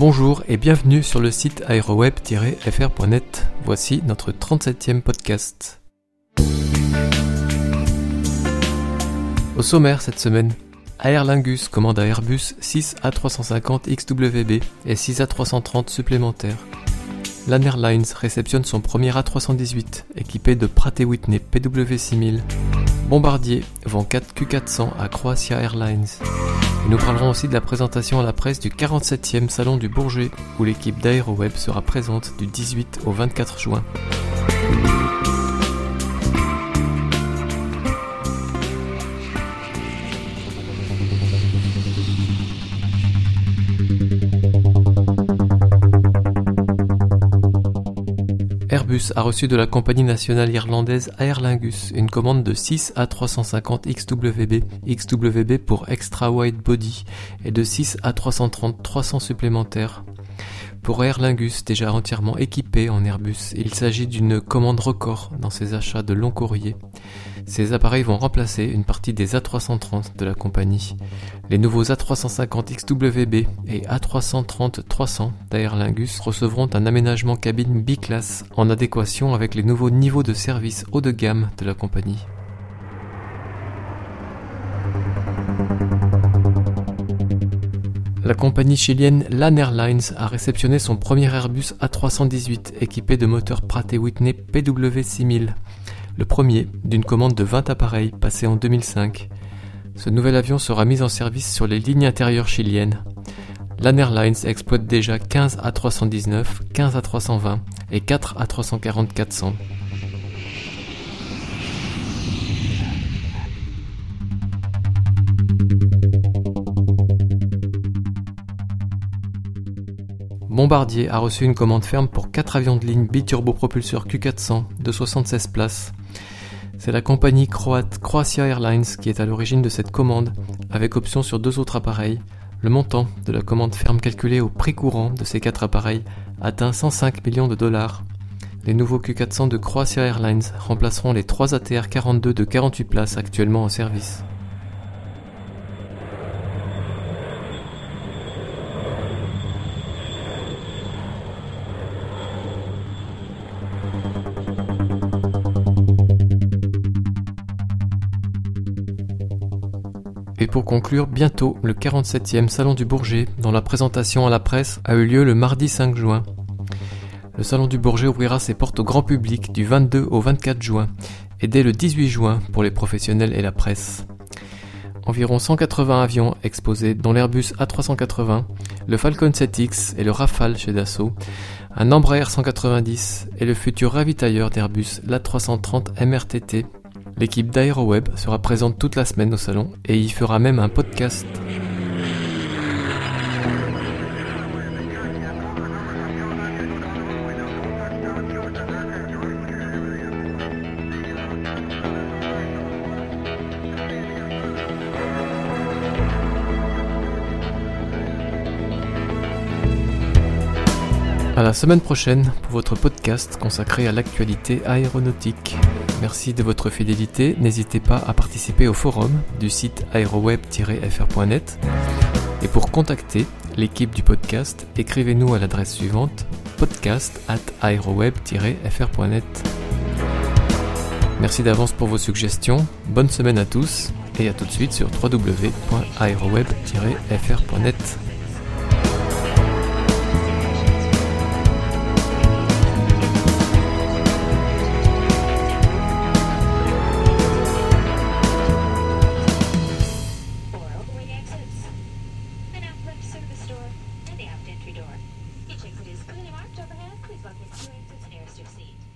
Bonjour et bienvenue sur le site aeroweb-fr.net. Voici notre 37e podcast. Au sommaire cette semaine, Aer Lingus commande à Airbus 6 A350 XWB et 6 A330 supplémentaires. LAN Airlines réceptionne son premier A318 équipé de Pratt Whitney PW6000. Bombardier vend 4 Q400 à Croatia Airlines. Nous parlerons aussi de la présentation à la presse du 47e Salon du Bourget, où l'équipe d'AeroWeb sera présente du 18 au 24 juin. Airbus a reçu de la compagnie nationale irlandaise Aer Lingus une commande de 6 A350 XWB, XWB pour Extra Wide Body, et de 6 A330 300 supplémentaires. Pour Aer Lingus, déjà entièrement équipé en Airbus, il s'agit d'une commande record dans ses achats de long courrier. Ces appareils vont remplacer une partie des A330 de la compagnie. Les nouveaux A350 XWB et A330 300 d'Aer Lingus recevront un aménagement cabine B-Class en adéquation avec les nouveaux niveaux de service haut de gamme de la compagnie. La compagnie chilienne LAN Airlines a réceptionné son premier Airbus A318 équipé de moteurs Pratt Whitney PW6000, le premier d'une commande de 20 appareils passé en 2005. Ce nouvel avion sera mis en service sur les lignes intérieures chiliennes. LAN Airlines exploite déjà 15 A319, 15 A320 et 4 A340-400. Bombardier a reçu une commande ferme pour 4 avions de ligne biturbo-propulseur Q400 de 76 places. C'est la compagnie croate Croatia Airlines qui est à l'origine de cette commande, avec option sur deux autres appareils. Le montant de la commande ferme calculé au prix courant de ces quatre appareils atteint 105 millions de dollars. Les nouveaux Q400 de Croatia Airlines remplaceront les 3 ATR 42 de 48 places actuellement en service. Et pour conclure, bientôt, le 47e Salon du Bourget, dont la présentation à la presse a eu lieu le mardi 5 juin. Le Salon du Bourget ouvrira ses portes au grand public du 22 au 24 juin et dès le 18 juin pour les professionnels et la presse. Environ 180 avions exposés, dont l'Airbus A380, le Falcon 7X et le Rafale chez Dassault, un Embraer 190 et le futur ravitailleur d'Airbus, l'A330 MRTT L'équipe d'AeroWeb sera présente toute la semaine au salon et y fera même un podcast. À la semaine prochaine pour votre podcast consacré à l'actualité aéronautique. Merci de votre fidélité. N'hésitez pas à participer au forum du site aéroweb-fr.net. Et pour contacter l'équipe du podcast, écrivez-nous à l'adresse suivante podcast at aéroweb-fr.net. Merci d'avance pour vos suggestions. Bonne semaine à tous et à tout de suite sur www.aéroweb-fr.net. Each exit is clearly marked overhead. Please walk your experiences and your seat.